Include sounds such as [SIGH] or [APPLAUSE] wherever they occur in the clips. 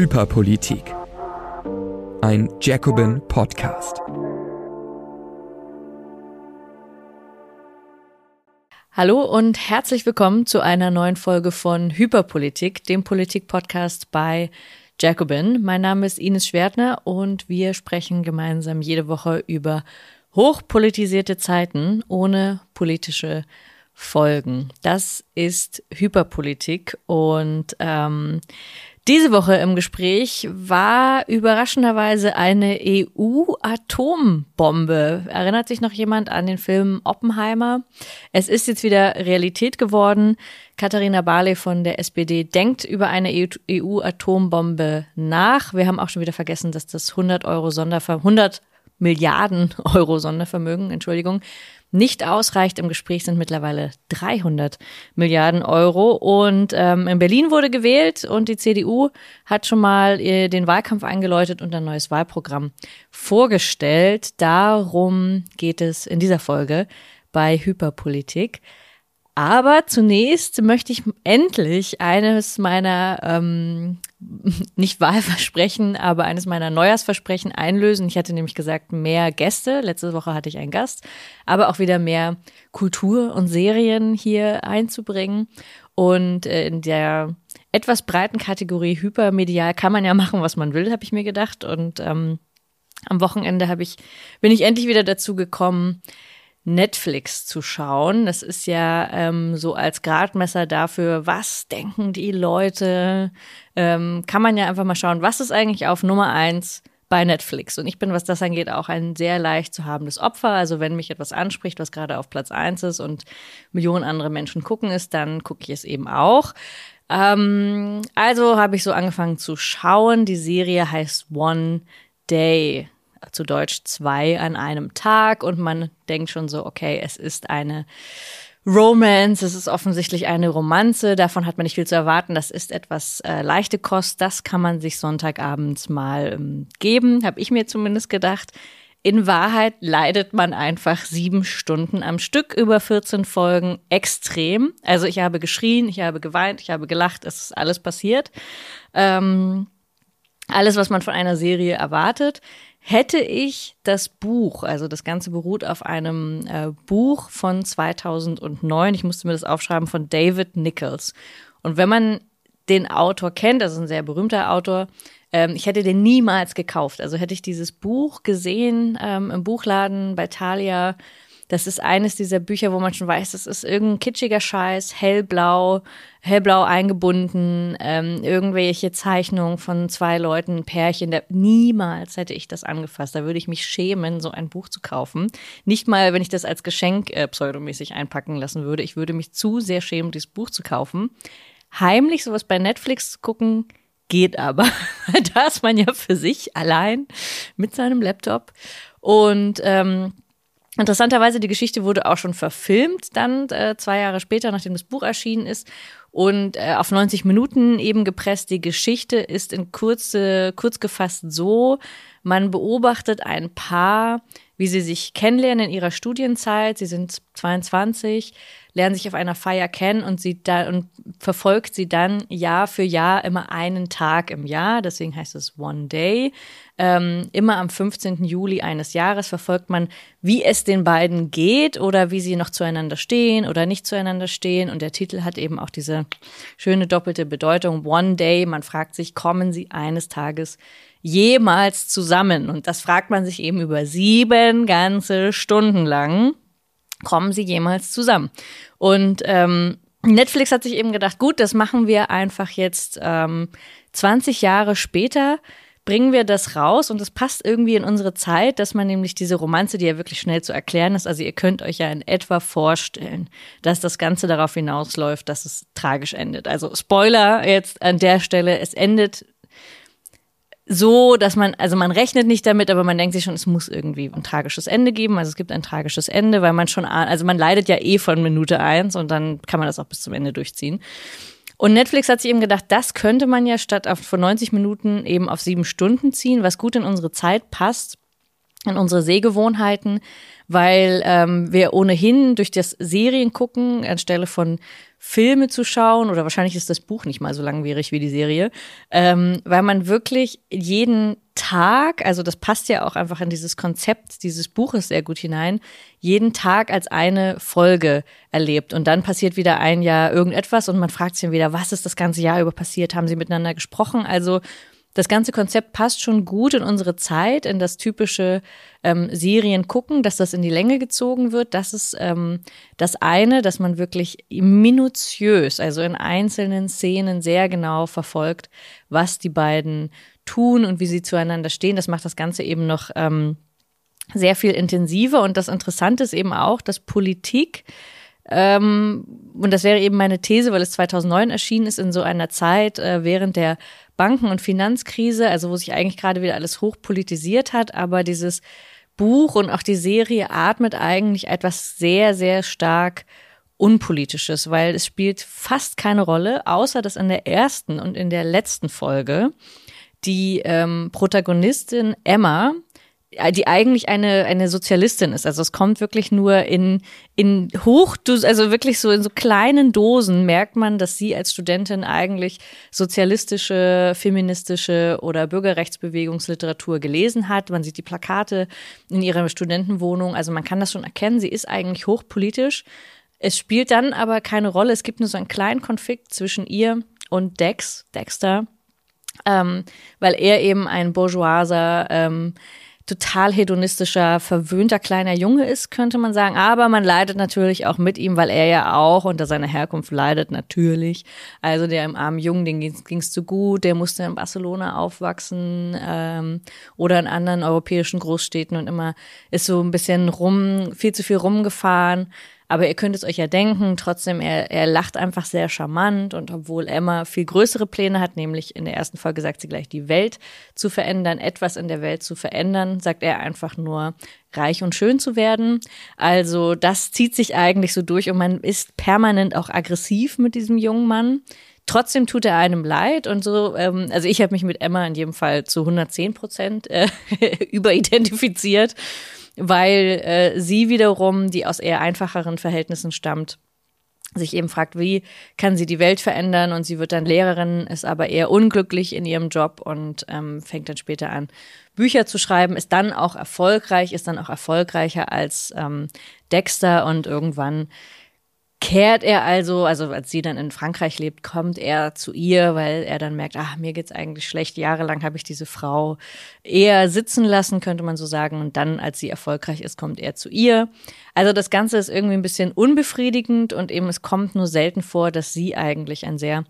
Hyperpolitik. Ein Jacobin Podcast. Hallo und herzlich willkommen zu einer neuen Folge von Hyperpolitik, dem Politik-Podcast bei Jacobin. Mein Name ist Ines Schwertner und wir sprechen gemeinsam jede Woche über hochpolitisierte Zeiten ohne politische Folgen. Das ist Hyperpolitik und ähm, diese Woche im Gespräch war überraschenderweise eine EU-Atombombe. Erinnert sich noch jemand an den Film Oppenheimer? Es ist jetzt wieder Realität geworden. Katharina Barley von der SPD denkt über eine EU-Atombombe nach. Wir haben auch schon wieder vergessen, dass das 100 Euro Sonderver 100 Milliarden Euro Sondervermögen, Entschuldigung, nicht ausreicht. Im Gespräch sind mittlerweile 300 Milliarden Euro. Und ähm, in Berlin wurde gewählt und die CDU hat schon mal äh, den Wahlkampf eingeläutet und ein neues Wahlprogramm vorgestellt. Darum geht es in dieser Folge bei Hyperpolitik. Aber zunächst möchte ich endlich eines meiner, ähm, [LAUGHS] nicht Wahlversprechen, aber eines meiner Neujahrsversprechen einlösen. Ich hatte nämlich gesagt, mehr Gäste. Letzte Woche hatte ich einen Gast, aber auch wieder mehr Kultur und Serien hier einzubringen. Und äh, in der etwas breiten Kategorie hypermedial kann man ja machen, was man will, habe ich mir gedacht. Und ähm, am Wochenende habe ich, bin ich endlich wieder dazu gekommen, Netflix zu schauen. Das ist ja ähm, so als Gradmesser dafür, was denken die Leute. Ähm, kann man ja einfach mal schauen, was ist eigentlich auf Nummer eins bei Netflix. Und ich bin, was das angeht, auch ein sehr leicht zu habendes Opfer. Also wenn mich etwas anspricht, was gerade auf Platz eins ist und Millionen andere Menschen gucken ist, dann gucke ich es eben auch. Ähm, also habe ich so angefangen zu schauen. Die Serie heißt One Day zu Deutsch zwei an einem Tag und man denkt schon so, okay, es ist eine Romance, es ist offensichtlich eine Romanze, davon hat man nicht viel zu erwarten, das ist etwas äh, leichte Kost, das kann man sich Sonntagabends mal ähm, geben, habe ich mir zumindest gedacht. In Wahrheit leidet man einfach sieben Stunden am Stück über 14 Folgen extrem. Also ich habe geschrien, ich habe geweint, ich habe gelacht, es ist alles passiert. Ähm, alles, was man von einer Serie erwartet. Hätte ich das Buch, also das Ganze beruht auf einem äh, Buch von 2009, ich musste mir das aufschreiben, von David Nichols. Und wenn man den Autor kennt, das ist ein sehr berühmter Autor, ähm, ich hätte den niemals gekauft. Also hätte ich dieses Buch gesehen ähm, im Buchladen bei Thalia, das ist eines dieser Bücher, wo man schon weiß, das ist irgendein kitschiger Scheiß, hellblau, hellblau eingebunden, ähm, irgendwelche Zeichnungen von zwei Leuten, Pärchen. Der, niemals hätte ich das angefasst. Da würde ich mich schämen, so ein Buch zu kaufen. Nicht mal, wenn ich das als Geschenk äh, pseudomäßig einpacken lassen würde. Ich würde mich zu sehr schämen, dieses Buch zu kaufen. Heimlich sowas bei Netflix zu gucken, geht aber. [LAUGHS] da ist man ja für sich allein mit seinem Laptop. Und ähm, Interessanterweise, die Geschichte wurde auch schon verfilmt, dann äh, zwei Jahre später, nachdem das Buch erschienen ist. Und äh, auf 90 Minuten eben gepresst. Die Geschichte ist in kurze, kurz gefasst so, man beobachtet ein Paar, wie sie sich kennenlernen in ihrer Studienzeit. Sie sind 22, lernen sich auf einer Feier kennen und sie da und verfolgt sie dann Jahr für Jahr immer einen Tag im Jahr. Deswegen heißt es One Day. Ähm, immer am 15. Juli eines Jahres verfolgt man, wie es den beiden geht oder wie sie noch zueinander stehen oder nicht zueinander stehen. Und der Titel hat eben auch diese schöne doppelte Bedeutung. One Day. Man fragt sich, kommen sie eines Tages jemals zusammen? Und das fragt man sich eben über sieben ganze Stunden lang kommen sie jemals zusammen? Und ähm, Netflix hat sich eben gedacht, gut, das machen wir einfach jetzt ähm, 20 Jahre später bringen wir das raus und es passt irgendwie in unsere Zeit, dass man nämlich diese Romanze, die ja wirklich schnell zu erklären ist, also ihr könnt euch ja in etwa vorstellen, dass das Ganze darauf hinausläuft, dass es tragisch endet. Also Spoiler jetzt an der Stelle, es endet so, dass man, also man rechnet nicht damit, aber man denkt sich schon, es muss irgendwie ein tragisches Ende geben. Also es gibt ein tragisches Ende, weil man schon, also man leidet ja eh von Minute eins und dann kann man das auch bis zum Ende durchziehen. Und Netflix hat sich eben gedacht, das könnte man ja statt auf, von 90 Minuten eben auf sieben Stunden ziehen, was gut in unsere Zeit passt. in unsere Sehgewohnheiten, weil ähm, wir ohnehin durch das Serien gucken, anstelle von Filme zu schauen, oder wahrscheinlich ist das Buch nicht mal so langwierig wie die Serie, ähm, weil man wirklich jeden Tag, also das passt ja auch einfach in dieses Konzept dieses Buches sehr gut hinein, jeden Tag als eine Folge erlebt. Und dann passiert wieder ein Jahr irgendetwas und man fragt sich wieder, was ist das ganze Jahr über passiert? Haben sie miteinander gesprochen? Also das ganze Konzept passt schon gut in unsere Zeit, in das typische ähm, Serien gucken, dass das in die Länge gezogen wird. Das ist ähm, das eine, dass man wirklich minutiös, also in einzelnen Szenen sehr genau verfolgt, was die beiden tun und wie sie zueinander stehen. Das macht das Ganze eben noch ähm, sehr viel intensiver. Und das Interessante ist eben auch, dass Politik ähm, und das wäre eben meine These, weil es 2009 erschienen ist, in so einer Zeit äh, während der Banken- und Finanzkrise, also wo sich eigentlich gerade wieder alles hochpolitisiert hat, aber dieses Buch und auch die Serie atmet eigentlich etwas sehr, sehr stark Unpolitisches, weil es spielt fast keine Rolle, außer dass in der ersten und in der letzten Folge die ähm, Protagonistin Emma die eigentlich eine, eine Sozialistin ist. Also es kommt wirklich nur in, in hoch, also wirklich so in so kleinen Dosen merkt man, dass sie als Studentin eigentlich sozialistische, feministische oder Bürgerrechtsbewegungsliteratur gelesen hat. Man sieht die Plakate in ihrer Studentenwohnung. Also man kann das schon erkennen. Sie ist eigentlich hochpolitisch. Es spielt dann aber keine Rolle. Es gibt nur so einen kleinen Konflikt zwischen ihr und Dex, Dexter, ähm, weil er eben ein bourgeoiser, ähm, total hedonistischer, verwöhnter kleiner Junge ist, könnte man sagen. Aber man leidet natürlich auch mit ihm, weil er ja auch unter seiner Herkunft leidet, natürlich. Also der im armen Jungen, den ging es zu gut, der musste in Barcelona aufwachsen ähm, oder in anderen europäischen Großstädten und immer ist so ein bisschen rum, viel zu viel rumgefahren. Aber ihr könnt es euch ja denken, trotzdem, er, er lacht einfach sehr charmant und obwohl Emma viel größere Pläne hat, nämlich in der ersten Folge sagt sie gleich, die Welt zu verändern, etwas in der Welt zu verändern, sagt er einfach nur, reich und schön zu werden. Also das zieht sich eigentlich so durch und man ist permanent auch aggressiv mit diesem jungen Mann. Trotzdem tut er einem leid und so. Ähm, also ich habe mich mit Emma in jedem Fall zu 110 Prozent äh, [LAUGHS] überidentifiziert weil äh, sie wiederum, die aus eher einfacheren Verhältnissen stammt, sich eben fragt, wie kann sie die Welt verändern? Und sie wird dann Lehrerin, ist aber eher unglücklich in ihrem Job und ähm, fängt dann später an, Bücher zu schreiben, ist dann auch erfolgreich, ist dann auch erfolgreicher als ähm, Dexter und irgendwann kehrt er also, also als sie dann in Frankreich lebt, kommt er zu ihr, weil er dann merkt, ach, mir geht's eigentlich schlecht. Jahrelang habe ich diese Frau eher sitzen lassen, könnte man so sagen. Und dann, als sie erfolgreich ist, kommt er zu ihr. Also das Ganze ist irgendwie ein bisschen unbefriedigend und eben es kommt nur selten vor, dass sie eigentlich ein sehr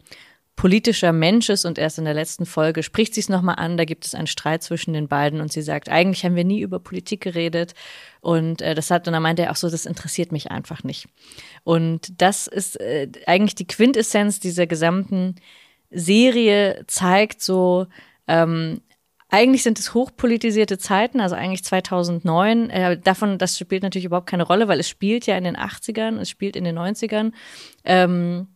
politischer Mensch ist und erst in der letzten Folge spricht sie es nochmal an, da gibt es einen Streit zwischen den beiden und sie sagt, eigentlich haben wir nie über Politik geredet und äh, das hat, und dann meinte er auch so, das interessiert mich einfach nicht. Und das ist äh, eigentlich die Quintessenz dieser gesamten Serie, zeigt so, ähm, eigentlich sind es hochpolitisierte Zeiten, also eigentlich 2009. Äh, davon, das spielt natürlich überhaupt keine Rolle, weil es spielt ja in den 80ern, es spielt in den 90ern. Ähm,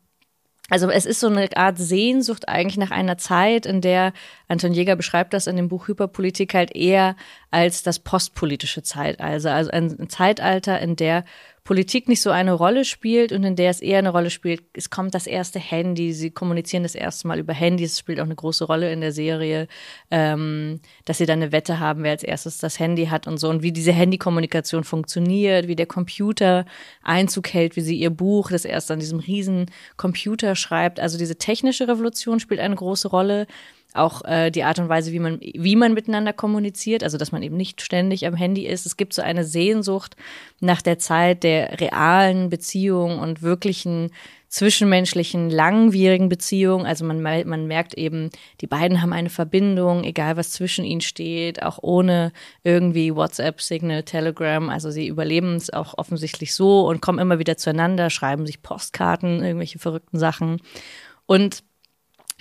also es ist so eine Art Sehnsucht eigentlich nach einer Zeit, in der Anton Jäger beschreibt das in dem Buch Hyperpolitik halt eher als das postpolitische Zeitalter, also ein Zeitalter, in der Politik nicht so eine Rolle spielt und in der es eher eine Rolle spielt, es kommt das erste Handy, sie kommunizieren das erste Mal über Handys, es spielt auch eine große Rolle in der Serie, ähm, dass sie dann eine Wette haben, wer als erstes das Handy hat und so und wie diese Handykommunikation funktioniert, wie der Computer Einzug hält, wie sie ihr Buch, das erst an diesem riesen Computer schreibt. Also diese technische Revolution spielt eine große Rolle auch äh, die Art und Weise, wie man, wie man miteinander kommuniziert, also dass man eben nicht ständig am Handy ist. Es gibt so eine Sehnsucht nach der Zeit der realen Beziehung und wirklichen zwischenmenschlichen, langwierigen Beziehung. Also man, man merkt eben, die beiden haben eine Verbindung, egal was zwischen ihnen steht, auch ohne irgendwie WhatsApp, Signal, Telegram. Also sie überleben es auch offensichtlich so und kommen immer wieder zueinander, schreiben sich Postkarten, irgendwelche verrückten Sachen. Und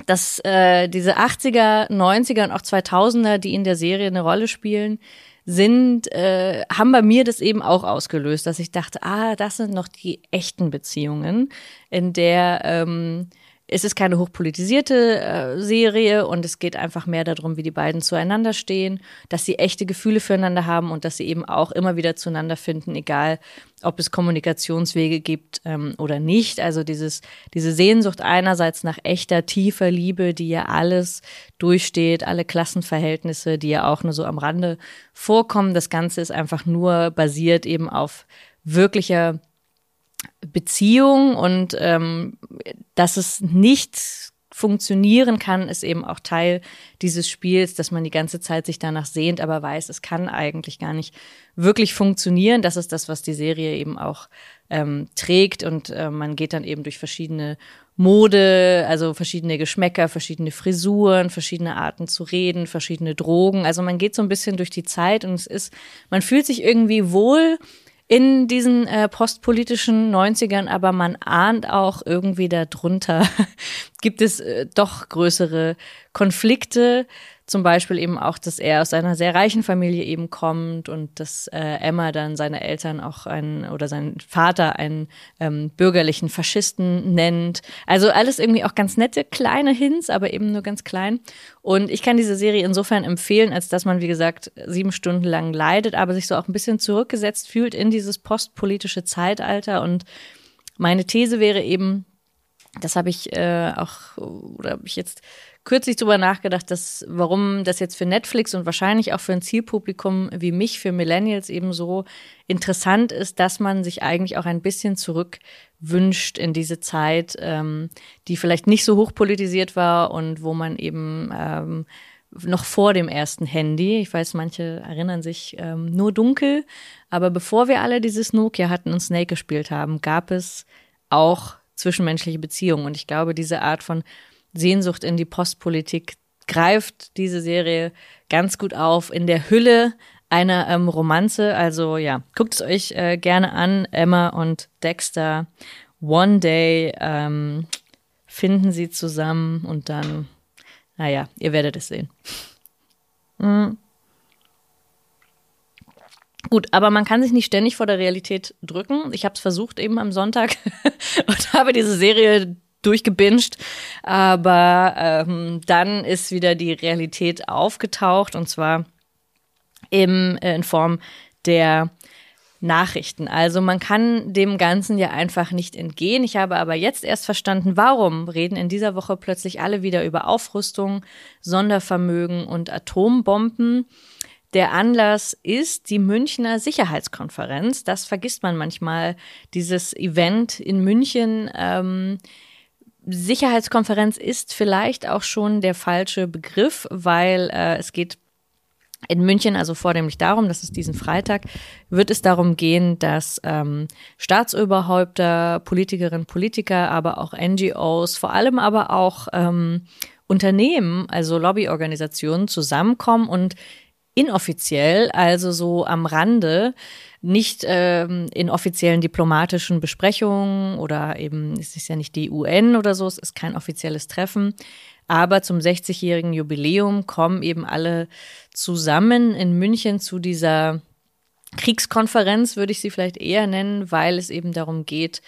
dass äh, diese 80er, 90er und auch 2000er, die in der Serie eine Rolle spielen, sind, äh, haben bei mir das eben auch ausgelöst, dass ich dachte, ah, das sind noch die echten Beziehungen, in der ähm, es ist keine hochpolitisierte äh, Serie und es geht einfach mehr darum, wie die beiden zueinander stehen, dass sie echte Gefühle füreinander haben und dass sie eben auch immer wieder zueinander finden, egal ob es Kommunikationswege gibt ähm, oder nicht. Also dieses, diese Sehnsucht einerseits nach echter, tiefer Liebe, die ja alles durchsteht, alle Klassenverhältnisse, die ja auch nur so am Rande vorkommen. Das Ganze ist einfach nur basiert eben auf wirklicher Beziehung und ähm, dass es nicht funktionieren kann, ist eben auch Teil dieses Spiels, dass man die ganze Zeit sich danach sehnt, aber weiß, es kann eigentlich gar nicht wirklich funktionieren. Das ist das, was die Serie eben auch ähm, trägt und äh, man geht dann eben durch verschiedene Mode, also verschiedene Geschmäcker, verschiedene Frisuren, verschiedene Arten zu reden, verschiedene Drogen. Also man geht so ein bisschen durch die Zeit und es ist, man fühlt sich irgendwie wohl in diesen äh, postpolitischen 90ern, aber man ahnt auch irgendwie darunter [LAUGHS] gibt es äh, doch größere Konflikte. Zum Beispiel eben auch, dass er aus einer sehr reichen Familie eben kommt und dass äh, Emma dann seine Eltern auch einen oder seinen Vater einen ähm, bürgerlichen Faschisten nennt. Also alles irgendwie auch ganz nette kleine Hints, aber eben nur ganz klein. Und ich kann diese Serie insofern empfehlen, als dass man, wie gesagt, sieben Stunden lang leidet, aber sich so auch ein bisschen zurückgesetzt fühlt in dieses postpolitische Zeitalter. Und meine These wäre eben, das habe ich äh, auch, oder habe ich jetzt kürzlich drüber nachgedacht, dass warum das jetzt für Netflix und wahrscheinlich auch für ein Zielpublikum wie mich, für Millennials eben so interessant ist, dass man sich eigentlich auch ein bisschen zurück wünscht in diese Zeit, ähm, die vielleicht nicht so hochpolitisiert war und wo man eben ähm, noch vor dem ersten Handy, ich weiß, manche erinnern sich ähm, nur dunkel, aber bevor wir alle dieses Nokia hatten und Snake gespielt haben, gab es auch zwischenmenschliche Beziehungen. Und ich glaube, diese Art von Sehnsucht in die Postpolitik greift diese Serie ganz gut auf in der Hülle einer ähm, Romanze. Also ja, guckt es euch äh, gerne an. Emma und Dexter. One Day ähm, finden sie zusammen und dann, naja, ihr werdet es sehen. Mhm. Gut, aber man kann sich nicht ständig vor der Realität drücken. Ich habe es versucht eben am Sonntag [LAUGHS] und habe diese Serie durchgebinged. Aber ähm, dann ist wieder die Realität aufgetaucht und zwar im, äh, in Form der Nachrichten. Also man kann dem Ganzen ja einfach nicht entgehen. Ich habe aber jetzt erst verstanden, warum reden in dieser Woche plötzlich alle wieder über Aufrüstung, Sondervermögen und Atombomben. Der Anlass ist die Münchner Sicherheitskonferenz. Das vergisst man manchmal, dieses Event in München. Ähm, Sicherheitskonferenz ist vielleicht auch schon der falsche Begriff, weil äh, es geht in München, also vornehmlich darum, dass es diesen Freitag, wird es darum gehen, dass ähm, Staatsoberhäupter, Politikerinnen, Politiker, aber auch NGOs, vor allem aber auch ähm, Unternehmen, also Lobbyorganisationen zusammenkommen und inoffiziell, also so am Rande, nicht ähm, in offiziellen diplomatischen Besprechungen oder eben, es ist ja nicht die UN oder so, es ist kein offizielles Treffen. Aber zum 60-jährigen Jubiläum kommen eben alle zusammen in München zu dieser Kriegskonferenz, würde ich sie vielleicht eher nennen, weil es eben darum geht,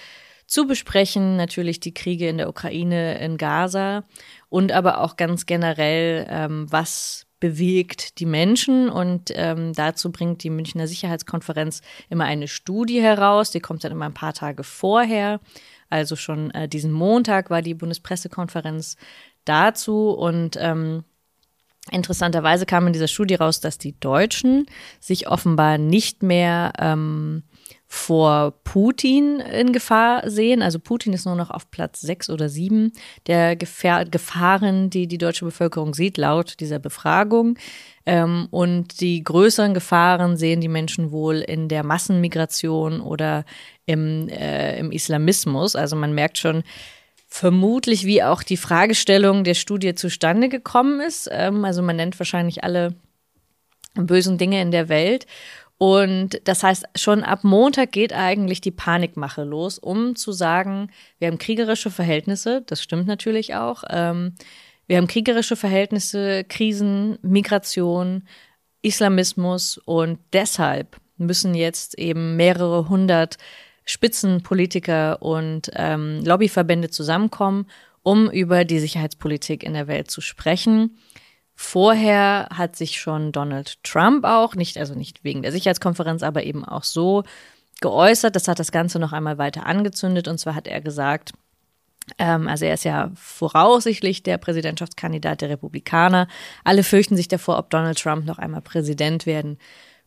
zu besprechen, natürlich die Kriege in der Ukraine, in Gaza und aber auch ganz generell, ähm, was bewegt die Menschen und ähm, dazu bringt die Münchner Sicherheitskonferenz immer eine Studie heraus, die kommt dann immer ein paar Tage vorher. Also schon äh, diesen Montag war die Bundespressekonferenz dazu und ähm, interessanterweise kam in dieser Studie raus, dass die Deutschen sich offenbar nicht mehr ähm, vor Putin in Gefahr sehen. Also Putin ist nur noch auf Platz sechs oder sieben der Gefähr Gefahren, die die deutsche Bevölkerung sieht, laut dieser Befragung. Ähm, und die größeren Gefahren sehen die Menschen wohl in der Massenmigration oder im, äh, im Islamismus. Also man merkt schon, vermutlich, wie auch die Fragestellung der Studie zustande gekommen ist. Ähm, also man nennt wahrscheinlich alle bösen Dinge in der Welt. Und das heißt, schon ab Montag geht eigentlich die Panikmache los, um zu sagen, wir haben kriegerische Verhältnisse, das stimmt natürlich auch. Ähm, wir haben kriegerische Verhältnisse, Krisen, Migration, Islamismus und deshalb müssen jetzt eben mehrere hundert Spitzenpolitiker und ähm, Lobbyverbände zusammenkommen, um über die Sicherheitspolitik in der Welt zu sprechen. Vorher hat sich schon Donald Trump auch, nicht, also nicht wegen der Sicherheitskonferenz, aber eben auch so geäußert. Das hat das Ganze noch einmal weiter angezündet. Und zwar hat er gesagt, ähm, also er ist ja voraussichtlich der Präsidentschaftskandidat der Republikaner. Alle fürchten sich davor, ob Donald Trump noch einmal Präsident werden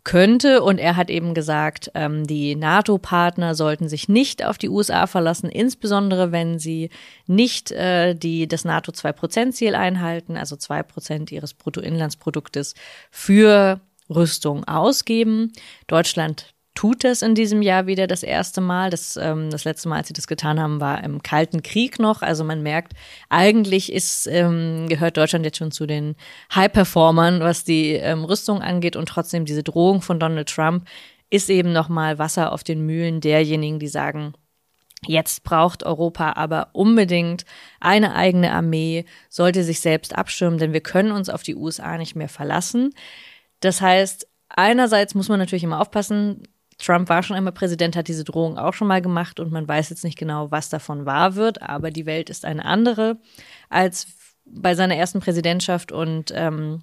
könnte. Und er hat eben gesagt, ähm, die NATO-Partner sollten sich nicht auf die USA verlassen, insbesondere wenn sie nicht äh, die, das NATO-2-Prozent-Ziel einhalten, also zwei Prozent ihres Bruttoinlandsproduktes für Rüstung ausgeben. Deutschland tut das in diesem Jahr wieder das erste Mal. Das, ähm, das letzte Mal, als sie das getan haben, war im Kalten Krieg noch. Also man merkt, eigentlich ist, ähm, gehört Deutschland jetzt schon zu den High-Performern, was die ähm, Rüstung angeht. Und trotzdem diese Drohung von Donald Trump ist eben nochmal Wasser auf den Mühlen derjenigen, die sagen, Jetzt braucht Europa aber unbedingt eine eigene Armee, sollte sich selbst abschirmen, denn wir können uns auf die USA nicht mehr verlassen. Das heißt, einerseits muss man natürlich immer aufpassen, Trump war schon einmal Präsident, hat diese Drohung auch schon mal gemacht und man weiß jetzt nicht genau, was davon wahr wird, aber die Welt ist eine andere als bei seiner ersten Präsidentschaft und ähm,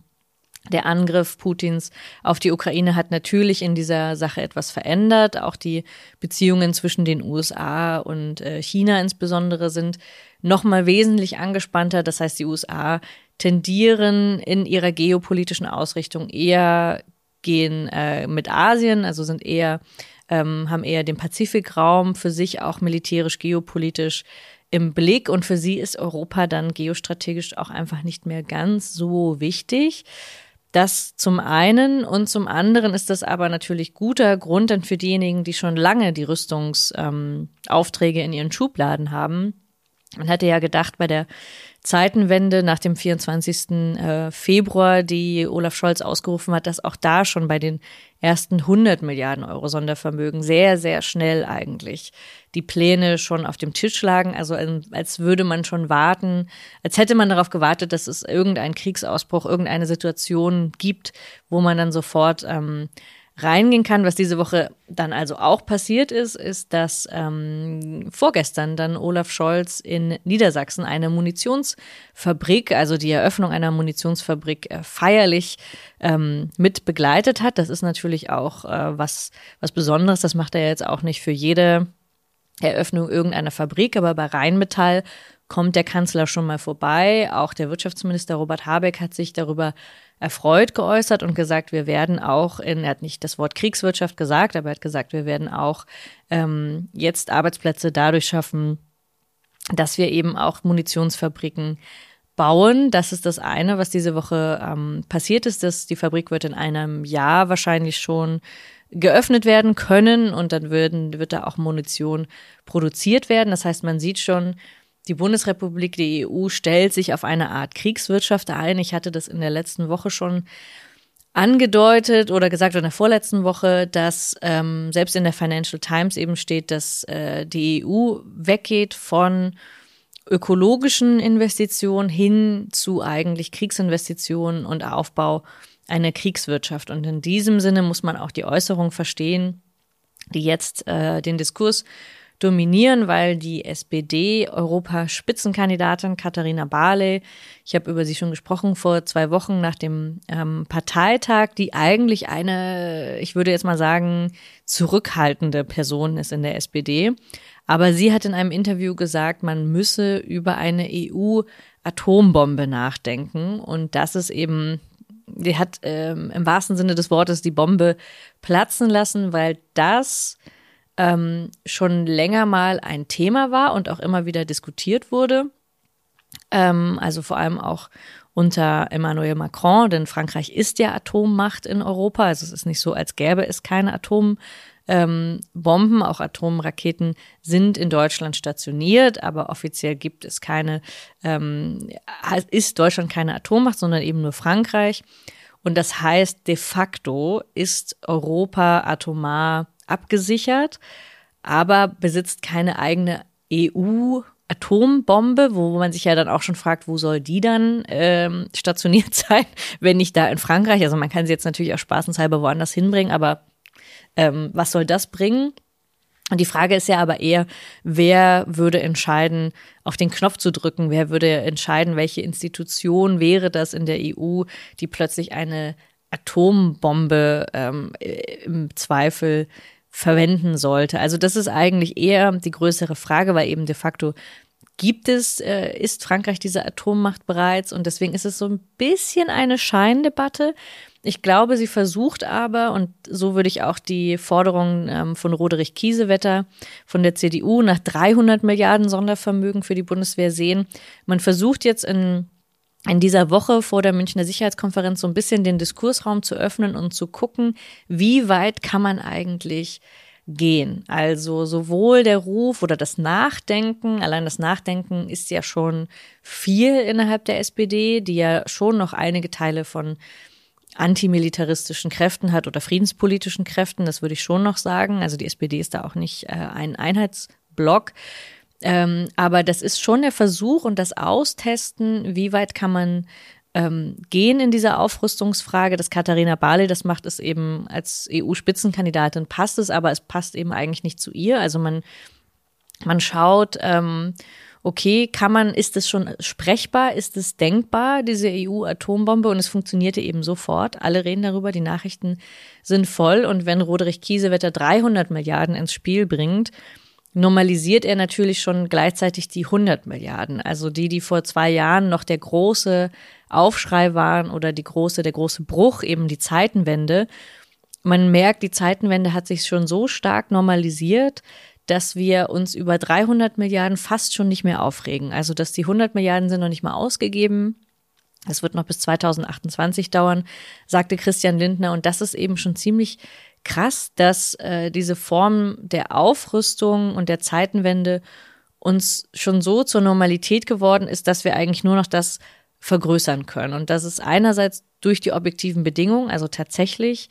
der Angriff Putins auf die Ukraine hat natürlich in dieser Sache etwas verändert. Auch die Beziehungen zwischen den USA und äh, China insbesondere sind nochmal wesentlich angespannter. Das heißt, die USA tendieren in ihrer geopolitischen Ausrichtung eher gehen äh, mit Asien, also sind eher, ähm, haben eher den Pazifikraum für sich auch militärisch, geopolitisch im Blick und für sie ist Europa dann geostrategisch auch einfach nicht mehr ganz so wichtig. Das zum einen und zum anderen ist das aber natürlich guter Grund dann für diejenigen, die schon lange die Rüstungsaufträge ähm, in ihren Schubladen haben. Man hatte ja gedacht, bei der Zeitenwende nach dem 24. Äh, Februar, die Olaf Scholz ausgerufen hat, dass auch da schon bei den ersten 100 Milliarden Euro Sondervermögen sehr, sehr schnell eigentlich die Pläne schon auf dem Tisch lagen. Also als würde man schon warten, als hätte man darauf gewartet, dass es irgendeinen Kriegsausbruch, irgendeine Situation gibt, wo man dann sofort ähm, reingehen kann. Was diese Woche dann also auch passiert ist, ist, dass ähm, vorgestern dann Olaf Scholz in Niedersachsen eine Munitionsfabrik, also die Eröffnung einer Munitionsfabrik äh, feierlich ähm, mit begleitet hat. Das ist natürlich auch äh, was, was Besonderes. Das macht er jetzt auch nicht für jede Eröffnung irgendeiner Fabrik, aber bei Rheinmetall kommt der Kanzler schon mal vorbei. Auch der Wirtschaftsminister Robert Habeck hat sich darüber erfreut geäußert und gesagt, wir werden auch in, er hat nicht das Wort Kriegswirtschaft gesagt, aber er hat gesagt, wir werden auch ähm, jetzt Arbeitsplätze dadurch schaffen, dass wir eben auch Munitionsfabriken bauen. Das ist das eine, was diese Woche ähm, passiert ist. Dass die Fabrik wird in einem Jahr wahrscheinlich schon geöffnet werden können und dann würden, wird da auch Munition produziert werden. Das heißt, man sieht schon, die Bundesrepublik, die EU stellt sich auf eine Art Kriegswirtschaft ein. Ich hatte das in der letzten Woche schon angedeutet oder gesagt in der vorletzten Woche, dass ähm, selbst in der Financial Times eben steht, dass äh, die EU weggeht von ökologischen Investitionen hin zu eigentlich Kriegsinvestitionen und Aufbau einer Kriegswirtschaft. Und in diesem Sinne muss man auch die Äußerung verstehen, die jetzt äh, den Diskurs dominieren, weil die SPD-Europaspitzenkandidatin Katharina Barley, ich habe über sie schon gesprochen vor zwei Wochen nach dem ähm, Parteitag, die eigentlich eine, ich würde jetzt mal sagen, zurückhaltende Person ist in der SPD. Aber sie hat in einem Interview gesagt, man müsse über eine EU-Atombombe nachdenken. Und das ist eben die hat ähm, im wahrsten Sinne des Wortes die Bombe platzen lassen, weil das ähm, schon länger mal ein Thema war und auch immer wieder diskutiert wurde. Ähm, also vor allem auch unter Emmanuel Macron, denn Frankreich ist ja Atommacht in Europa. Also es ist nicht so, als gäbe es keine Atombomben. Ähm, auch Atomraketen sind in Deutschland stationiert, aber offiziell gibt es keine, ähm, ist Deutschland keine Atommacht, sondern eben nur Frankreich. Und das heißt, de facto ist Europa atomar abgesichert, aber besitzt keine eigene EU. Atombombe, wo man sich ja dann auch schon fragt, wo soll die dann ähm, stationiert [LAUGHS] sein, wenn nicht da in Frankreich? Also man kann sie jetzt natürlich auch spaßenshalber woanders hinbringen, aber ähm, was soll das bringen? Und die Frage ist ja aber eher, wer würde entscheiden, auf den Knopf zu drücken? Wer würde entscheiden, welche Institution wäre das in der EU, die plötzlich eine Atombombe ähm, im Zweifel verwenden sollte? Also das ist eigentlich eher die größere Frage, weil eben de facto gibt es, äh, ist Frankreich diese Atommacht bereits und deswegen ist es so ein bisschen eine Scheindebatte. Ich glaube, sie versucht aber, und so würde ich auch die Forderung ähm, von Roderich Kiesewetter von der CDU nach 300 Milliarden Sondervermögen für die Bundeswehr sehen. Man versucht jetzt in in dieser Woche vor der Münchner Sicherheitskonferenz so ein bisschen den Diskursraum zu öffnen und zu gucken, wie weit kann man eigentlich gehen. Also sowohl der Ruf oder das Nachdenken, allein das Nachdenken ist ja schon viel innerhalb der SPD, die ja schon noch einige Teile von antimilitaristischen Kräften hat oder friedenspolitischen Kräften, das würde ich schon noch sagen. Also die SPD ist da auch nicht äh, ein Einheitsblock. Ähm, aber das ist schon der Versuch und das Austesten, wie weit kann man ähm, gehen in dieser Aufrüstungsfrage. Dass Katharina Barley das macht, ist eben als EU-Spitzenkandidatin passt es, aber es passt eben eigentlich nicht zu ihr. Also man, man schaut, ähm, okay, kann man, ist es schon sprechbar, ist es denkbar, diese EU-Atombombe und es funktionierte eben sofort. Alle reden darüber, die Nachrichten sind voll und wenn Roderich Kiesewetter 300 Milliarden ins Spiel bringt, normalisiert er natürlich schon gleichzeitig die 100 Milliarden. Also die, die vor zwei Jahren noch der große Aufschrei waren oder die große, der große Bruch, eben die Zeitenwende. Man merkt, die Zeitenwende hat sich schon so stark normalisiert, dass wir uns über 300 Milliarden fast schon nicht mehr aufregen. Also, dass die 100 Milliarden sind noch nicht mal ausgegeben. Es wird noch bis 2028 dauern, sagte Christian Lindner. Und das ist eben schon ziemlich krass, dass äh, diese Form der Aufrüstung und der Zeitenwende uns schon so zur Normalität geworden ist, dass wir eigentlich nur noch das vergrößern können. Und das ist einerseits durch die objektiven Bedingungen, also tatsächlich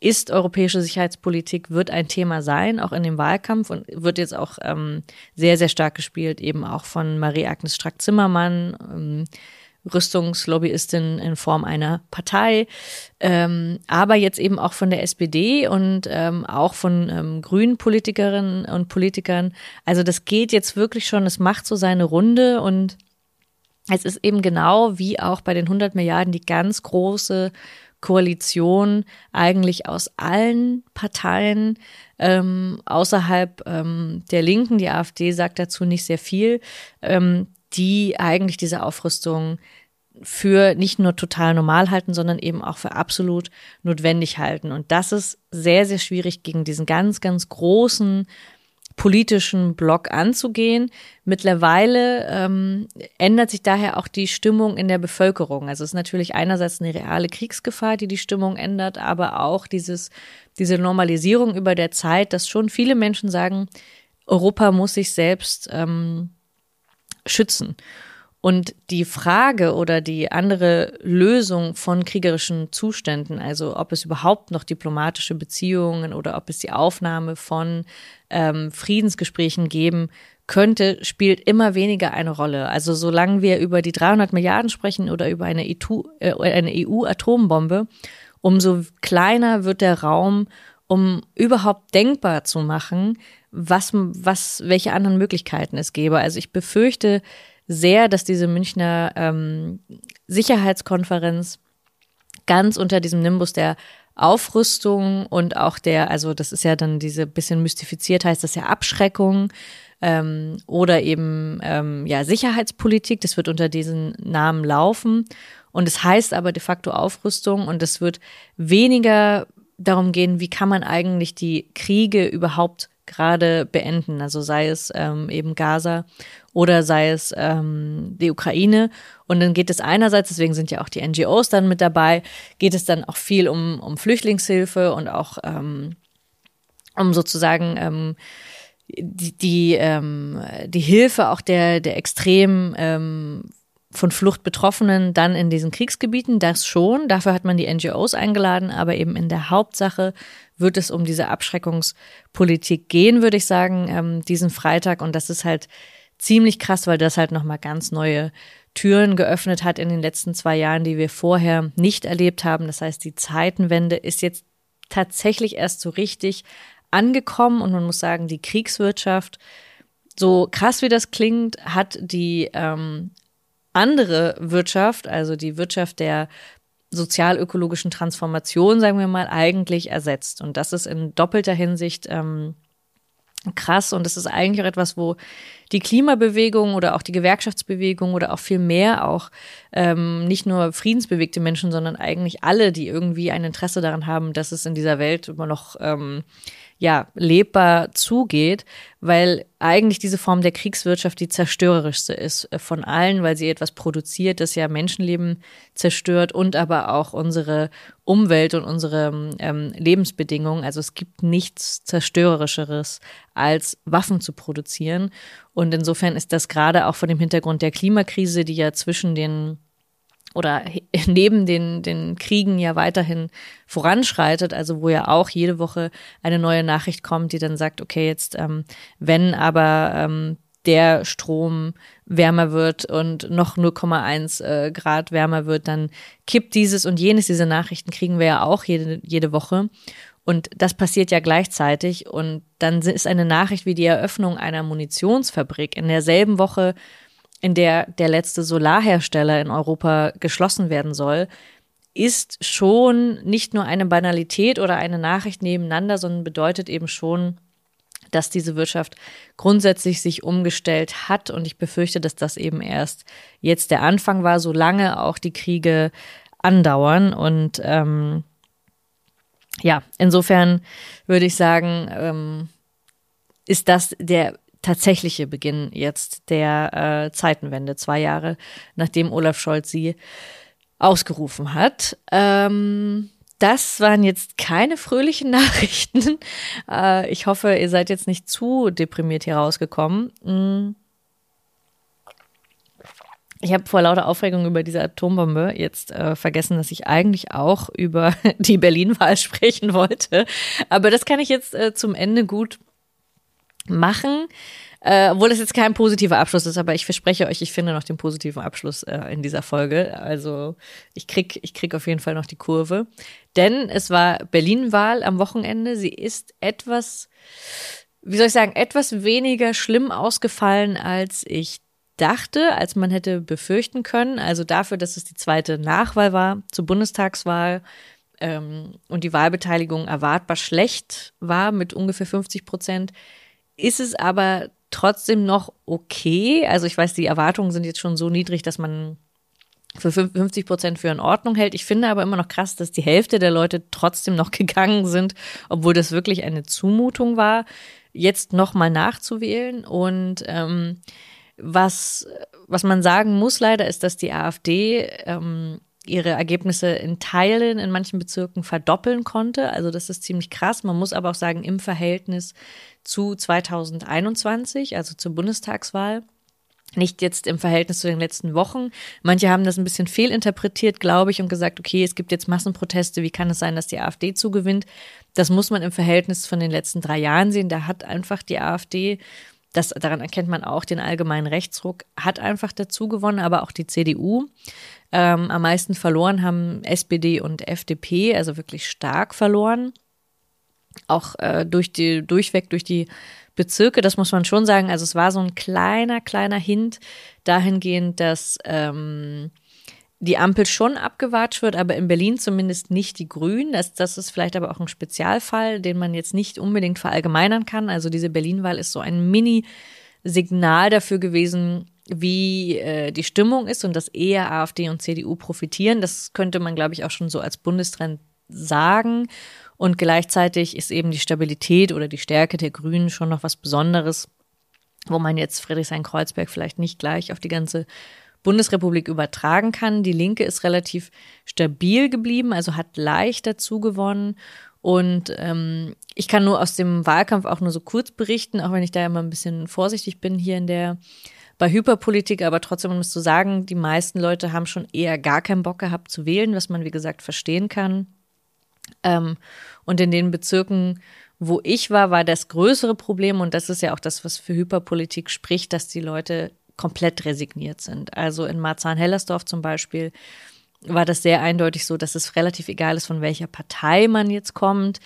ist europäische Sicherheitspolitik, wird ein Thema sein, auch in dem Wahlkampf und wird jetzt auch ähm, sehr, sehr stark gespielt, eben auch von Marie-Agnes Strack-Zimmermann, ähm, Rüstungslobbyistin in Form einer Partei, ähm, aber jetzt eben auch von der SPD und ähm, auch von ähm, grünen Politikerinnen und Politikern. Also das geht jetzt wirklich schon, es macht so seine Runde und es ist eben genau wie auch bei den 100 Milliarden die ganz große Koalition eigentlich aus allen Parteien ähm, außerhalb ähm, der Linken. Die AfD sagt dazu nicht sehr viel, ähm, die eigentlich diese Aufrüstung für nicht nur total normal halten, sondern eben auch für absolut notwendig halten. Und das ist sehr, sehr schwierig gegen diesen ganz, ganz großen politischen Block anzugehen. Mittlerweile ähm, ändert sich daher auch die Stimmung in der Bevölkerung. Also es ist natürlich einerseits eine reale Kriegsgefahr, die die Stimmung ändert, aber auch dieses, diese Normalisierung über der Zeit, dass schon viele Menschen sagen, Europa muss sich selbst ähm, schützen. Und die Frage oder die andere Lösung von kriegerischen Zuständen, also ob es überhaupt noch diplomatische Beziehungen oder ob es die Aufnahme von ähm, Friedensgesprächen geben könnte, spielt immer weniger eine Rolle. Also solange wir über die 300 Milliarden sprechen oder über eine, EU-Atombombe, äh, umso kleiner wird der Raum, um überhaupt denkbar zu machen, was, was, welche anderen Möglichkeiten es gäbe. Also ich befürchte, sehr, dass diese Münchner ähm, Sicherheitskonferenz ganz unter diesem Nimbus der Aufrüstung und auch der, also das ist ja dann diese bisschen mystifiziert, heißt das ja Abschreckung ähm, oder eben ähm, ja Sicherheitspolitik, das wird unter diesen Namen laufen. Und es heißt aber de facto Aufrüstung und es wird weniger darum gehen, wie kann man eigentlich die Kriege überhaupt gerade beenden, also sei es ähm, eben Gaza oder sei es ähm, die Ukraine. Und dann geht es einerseits, deswegen sind ja auch die NGOs dann mit dabei, geht es dann auch viel um, um Flüchtlingshilfe und auch ähm, um sozusagen ähm, die, die, ähm, die Hilfe auch der, der extrem ähm, von Flucht Betroffenen dann in diesen Kriegsgebieten, das schon. Dafür hat man die NGOs eingeladen, aber eben in der Hauptsache wird es um diese Abschreckungspolitik gehen, würde ich sagen, ähm, diesen Freitag. Und das ist halt ziemlich krass, weil das halt nochmal ganz neue Türen geöffnet hat in den letzten zwei Jahren, die wir vorher nicht erlebt haben. Das heißt, die Zeitenwende ist jetzt tatsächlich erst so richtig angekommen und man muss sagen, die Kriegswirtschaft, so krass wie das klingt, hat die ähm, andere Wirtschaft, also die Wirtschaft der sozialökologischen Transformation, sagen wir mal, eigentlich ersetzt. Und das ist in doppelter Hinsicht ähm, krass und das ist eigentlich auch etwas, wo die Klimabewegung oder auch die Gewerkschaftsbewegung oder auch viel mehr auch ähm, nicht nur friedensbewegte Menschen, sondern eigentlich alle, die irgendwie ein Interesse daran haben, dass es in dieser Welt immer noch ähm, ja, lebbar zugeht, weil eigentlich diese Form der Kriegswirtschaft die zerstörerischste ist äh, von allen, weil sie etwas produziert, das ja Menschenleben zerstört und aber auch unsere Umwelt und unsere ähm, Lebensbedingungen. Also es gibt nichts zerstörerischeres, als Waffen zu produzieren. Und insofern ist das gerade auch vor dem Hintergrund der Klimakrise, die ja zwischen den oder neben den, den Kriegen ja weiterhin voranschreitet, also wo ja auch jede Woche eine neue Nachricht kommt, die dann sagt, okay, jetzt, ähm, wenn aber ähm, der Strom wärmer wird und noch 0,1 äh, Grad wärmer wird, dann kippt dieses und jenes. Diese Nachrichten kriegen wir ja auch jede, jede Woche. Und das passiert ja gleichzeitig. Und dann ist eine Nachricht wie die Eröffnung einer Munitionsfabrik in derselben Woche in der der letzte Solarhersteller in Europa geschlossen werden soll, ist schon nicht nur eine Banalität oder eine Nachricht nebeneinander, sondern bedeutet eben schon, dass diese Wirtschaft grundsätzlich sich umgestellt hat. Und ich befürchte, dass das eben erst jetzt der Anfang war, solange auch die Kriege andauern. Und ähm, ja, insofern würde ich sagen, ähm, ist das der tatsächliche Beginn jetzt der äh, Zeitenwende, zwei Jahre nachdem Olaf Scholz sie ausgerufen hat. Ähm, das waren jetzt keine fröhlichen [LAUGHS] Nachrichten. Äh, ich hoffe, ihr seid jetzt nicht zu deprimiert hier rausgekommen. Mm. Ich habe vor lauter Aufregung über diese Atombombe jetzt äh, vergessen, dass ich eigentlich auch [LAUGHS] über die Berlin-Wahl sprechen wollte. Aber das kann ich jetzt äh, zum Ende gut machen. Äh, obwohl es jetzt kein positiver Abschluss ist, aber ich verspreche euch, ich finde noch den positiven Abschluss äh, in dieser Folge. Also ich krieg, ich krieg auf jeden Fall noch die Kurve. Denn es war Berlin-Wahl am Wochenende. Sie ist etwas, wie soll ich sagen, etwas weniger schlimm ausgefallen, als ich dachte, als man hätte befürchten können. Also dafür, dass es die zweite Nachwahl war zur Bundestagswahl ähm, und die Wahlbeteiligung erwartbar schlecht war mit ungefähr 50 Prozent, ist es aber trotzdem noch okay. Also ich weiß, die Erwartungen sind jetzt schon so niedrig, dass man für 50 Prozent für in Ordnung hält. Ich finde aber immer noch krass, dass die Hälfte der Leute trotzdem noch [LAUGHS] gegangen sind, obwohl das wirklich eine Zumutung war, jetzt nochmal nachzuwählen. Und ähm, was, was man sagen muss leider, ist, dass die AfD ähm, ihre Ergebnisse in Teilen in manchen Bezirken verdoppeln konnte. Also das ist ziemlich krass. Man muss aber auch sagen, im Verhältnis zu 2021, also zur Bundestagswahl. Nicht jetzt im Verhältnis zu den letzten Wochen. Manche haben das ein bisschen fehlinterpretiert, glaube ich, und gesagt, okay, es gibt jetzt Massenproteste. Wie kann es sein, dass die AfD zugewinnt? Das muss man im Verhältnis von den letzten drei Jahren sehen. Da hat einfach die AfD das, daran erkennt man auch den allgemeinen Rechtsruck, hat einfach dazu gewonnen, aber auch die CDU. Ähm, am meisten verloren haben SPD und FDP, also wirklich stark verloren. Auch äh, durch die, durchweg durch die Bezirke, das muss man schon sagen. Also es war so ein kleiner, kleiner Hint dahingehend, dass ähm, die Ampel schon abgewatscht wird, aber in Berlin zumindest nicht die Grünen. Das, das ist vielleicht aber auch ein Spezialfall, den man jetzt nicht unbedingt verallgemeinern kann. Also diese Berlin-Wahl ist so ein Mini-Signal dafür gewesen, wie äh, die Stimmung ist und dass eher AfD und CDU profitieren. Das könnte man, glaube ich, auch schon so als Bundestrend sagen. Und gleichzeitig ist eben die Stabilität oder die Stärke der Grünen schon noch was Besonderes, wo man jetzt Friedrichshain-Kreuzberg vielleicht nicht gleich auf die ganze Bundesrepublik übertragen kann. Die Linke ist relativ stabil geblieben, also hat leicht dazu gewonnen. Und ähm, ich kann nur aus dem Wahlkampf auch nur so kurz berichten, auch wenn ich da immer ein bisschen vorsichtig bin hier in der bei Hyperpolitik, aber trotzdem muss du sagen, die meisten Leute haben schon eher gar keinen Bock gehabt zu wählen, was man wie gesagt verstehen kann. Ähm, und in den Bezirken, wo ich war, war das größere Problem, und das ist ja auch das, was für Hyperpolitik spricht, dass die Leute komplett resigniert sind. Also in Marzahn-Hellersdorf zum Beispiel war das sehr eindeutig so, dass es relativ egal ist, von welcher Partei man jetzt kommt.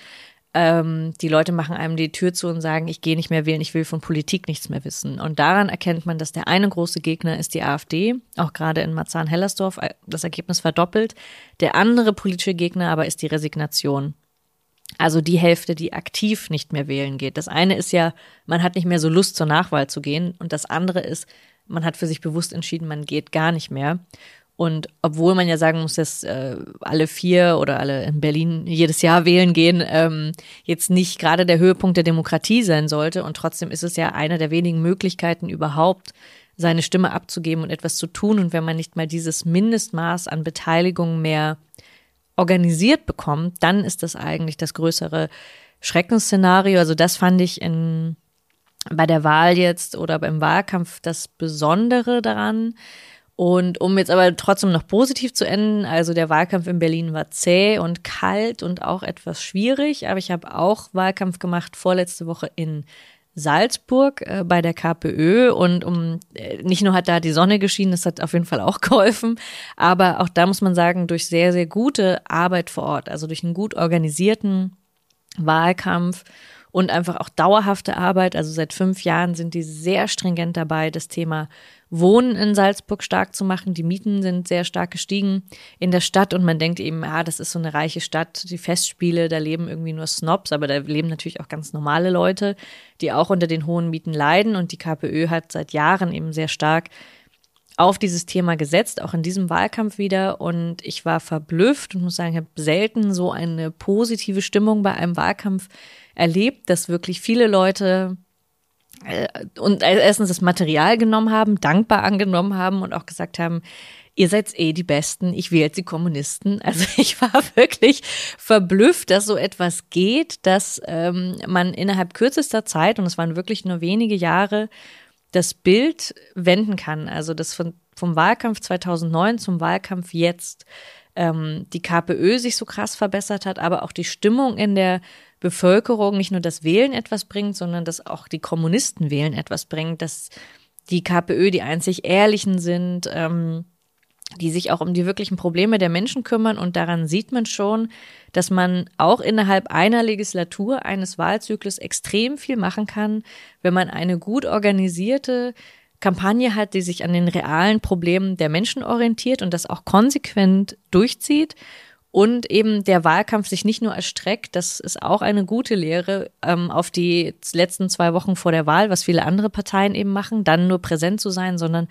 Ähm, die Leute machen einem die Tür zu und sagen, ich gehe nicht mehr wählen, ich will von Politik nichts mehr wissen. Und daran erkennt man, dass der eine große Gegner ist die AfD, auch gerade in Marzahn-Hellersdorf, das Ergebnis verdoppelt. Der andere politische Gegner aber ist die Resignation. Also die Hälfte, die aktiv nicht mehr wählen geht. Das eine ist ja, man hat nicht mehr so Lust zur Nachwahl zu gehen. Und das andere ist, man hat für sich bewusst entschieden, man geht gar nicht mehr. Und obwohl man ja sagen muss, dass äh, alle vier oder alle in Berlin jedes Jahr wählen gehen, ähm, jetzt nicht gerade der Höhepunkt der Demokratie sein sollte. Und trotzdem ist es ja eine der wenigen Möglichkeiten überhaupt, seine Stimme abzugeben und etwas zu tun. Und wenn man nicht mal dieses Mindestmaß an Beteiligung mehr organisiert bekommt, dann ist das eigentlich das größere Schreckensszenario. Also das fand ich in, bei der Wahl jetzt oder beim Wahlkampf das Besondere daran. Und um jetzt aber trotzdem noch positiv zu enden, also der Wahlkampf in Berlin war zäh und kalt und auch etwas schwierig, aber ich habe auch Wahlkampf gemacht vorletzte Woche in Salzburg äh, bei der KPÖ. Und um äh, nicht nur hat da die Sonne geschienen, das hat auf jeden Fall auch [LAUGHS] geholfen, aber auch da muss man sagen, durch sehr, sehr gute Arbeit vor Ort, also durch einen gut organisierten Wahlkampf und einfach auch dauerhafte Arbeit. Also seit fünf Jahren sind die sehr stringent dabei, das Thema Wohnen in Salzburg stark zu machen. Die Mieten sind sehr stark gestiegen in der Stadt und man denkt eben, ah, das ist so eine reiche Stadt, die Festspiele, da leben irgendwie nur Snobs, aber da leben natürlich auch ganz normale Leute, die auch unter den hohen Mieten leiden und die KPÖ hat seit Jahren eben sehr stark auf dieses Thema gesetzt, auch in diesem Wahlkampf wieder. Und ich war verblüfft und muss sagen, ich habe selten so eine positive Stimmung bei einem Wahlkampf erlebt, dass wirklich viele Leute äh, und erstens das Material genommen haben, dankbar angenommen haben und auch gesagt haben, ihr seid eh die Besten, ich will jetzt die Kommunisten. [LAUGHS] Also ich war wirklich verblüfft, dass so etwas geht, dass ähm, man innerhalb kürzester Zeit, und es waren wirklich nur wenige Jahre, das Bild wenden kann. Also das von, vom Wahlkampf 2009 zum Wahlkampf jetzt ähm, die KPÖ sich so krass verbessert hat, aber auch die Stimmung in der Bevölkerung nicht nur das Wählen etwas bringt, sondern dass auch die Kommunisten wählen etwas bringt, dass die KPÖ die einzig Ehrlichen sind, ähm, die sich auch um die wirklichen Probleme der Menschen kümmern. Und daran sieht man schon, dass man auch innerhalb einer Legislatur eines Wahlzyklus extrem viel machen kann, wenn man eine gut organisierte Kampagne hat, die sich an den realen Problemen der Menschen orientiert und das auch konsequent durchzieht und eben der Wahlkampf sich nicht nur erstreckt, das ist auch eine gute Lehre ähm, auf die letzten zwei Wochen vor der Wahl, was viele andere Parteien eben machen, dann nur präsent zu sein, sondern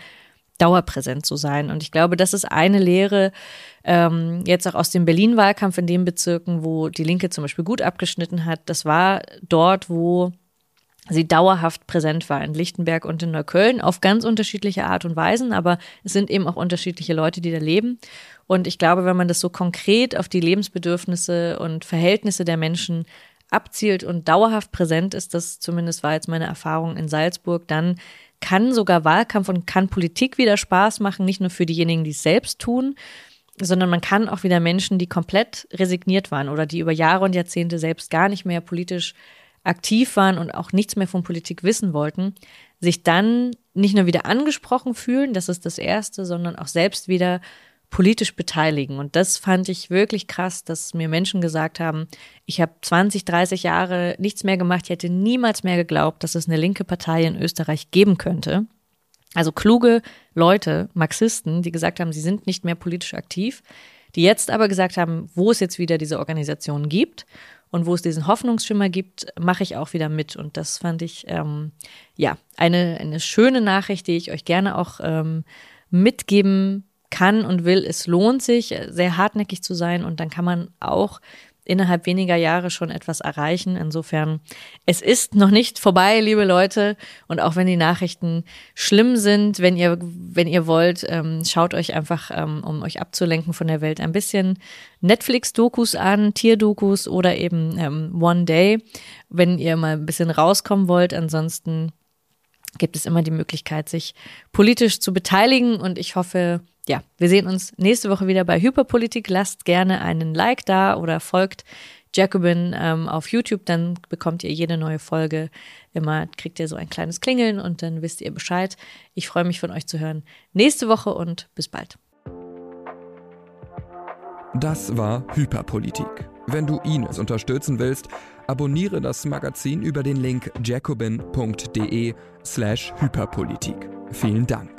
dauerpräsent zu sein. Und ich glaube, das ist eine Lehre ähm, jetzt auch aus dem Berlin-Wahlkampf in den Bezirken, wo die Linke zum Beispiel gut abgeschnitten hat. Das war dort, wo sie dauerhaft präsent war in Lichtenberg und in Neukölln auf ganz unterschiedliche Art und Weisen, aber es sind eben auch unterschiedliche Leute, die da leben. Und ich glaube, wenn man das so konkret auf die Lebensbedürfnisse und Verhältnisse der Menschen abzielt und dauerhaft präsent ist, das zumindest war jetzt meine Erfahrung in Salzburg, dann kann sogar Wahlkampf und kann Politik wieder Spaß machen, nicht nur für diejenigen, die es selbst tun, sondern man kann auch wieder Menschen, die komplett resigniert waren oder die über Jahre und Jahrzehnte selbst gar nicht mehr politisch aktiv waren und auch nichts mehr von Politik wissen wollten, sich dann nicht nur wieder angesprochen fühlen, das ist das Erste, sondern auch selbst wieder politisch beteiligen. Und das fand ich wirklich krass, dass mir Menschen gesagt haben, ich habe 20, 30 Jahre nichts mehr gemacht, ich hätte niemals mehr geglaubt, dass es eine linke Partei in Österreich geben könnte. Also kluge Leute, Marxisten, die gesagt haben, sie sind nicht mehr politisch aktiv, die jetzt aber gesagt haben, wo es jetzt wieder diese Organisationen gibt und wo es diesen Hoffnungsschimmer gibt, mache ich auch wieder mit. Und das fand ich ähm, ja eine, eine schöne Nachricht, die ich euch gerne auch ähm, mitgeben kann und will. Es lohnt sich, sehr hartnäckig zu sein und dann kann man auch innerhalb weniger Jahre schon etwas erreichen. Insofern, es ist noch nicht vorbei, liebe Leute. Und auch wenn die Nachrichten schlimm sind, wenn ihr, wenn ihr wollt, ähm, schaut euch einfach, ähm, um euch abzulenken von der Welt, ein bisschen Netflix-Dokus an, Tierdokus oder eben ähm, One Day, wenn ihr mal ein bisschen rauskommen wollt. Ansonsten gibt es immer die Möglichkeit, sich politisch zu beteiligen. Und ich hoffe, ja, wir sehen uns nächste Woche wieder bei Hyperpolitik. Lasst gerne einen Like da oder folgt Jacobin ähm, auf YouTube, dann bekommt ihr jede neue Folge immer, kriegt ihr so ein kleines Klingeln und dann wisst ihr Bescheid. Ich freue mich von euch zu hören nächste Woche und bis bald. Das war Hyperpolitik Wenn du Ines unterstützen willst, abonniere das Magazin über den Link jacobin.de slash Hyperpolitik. Vielen Dank.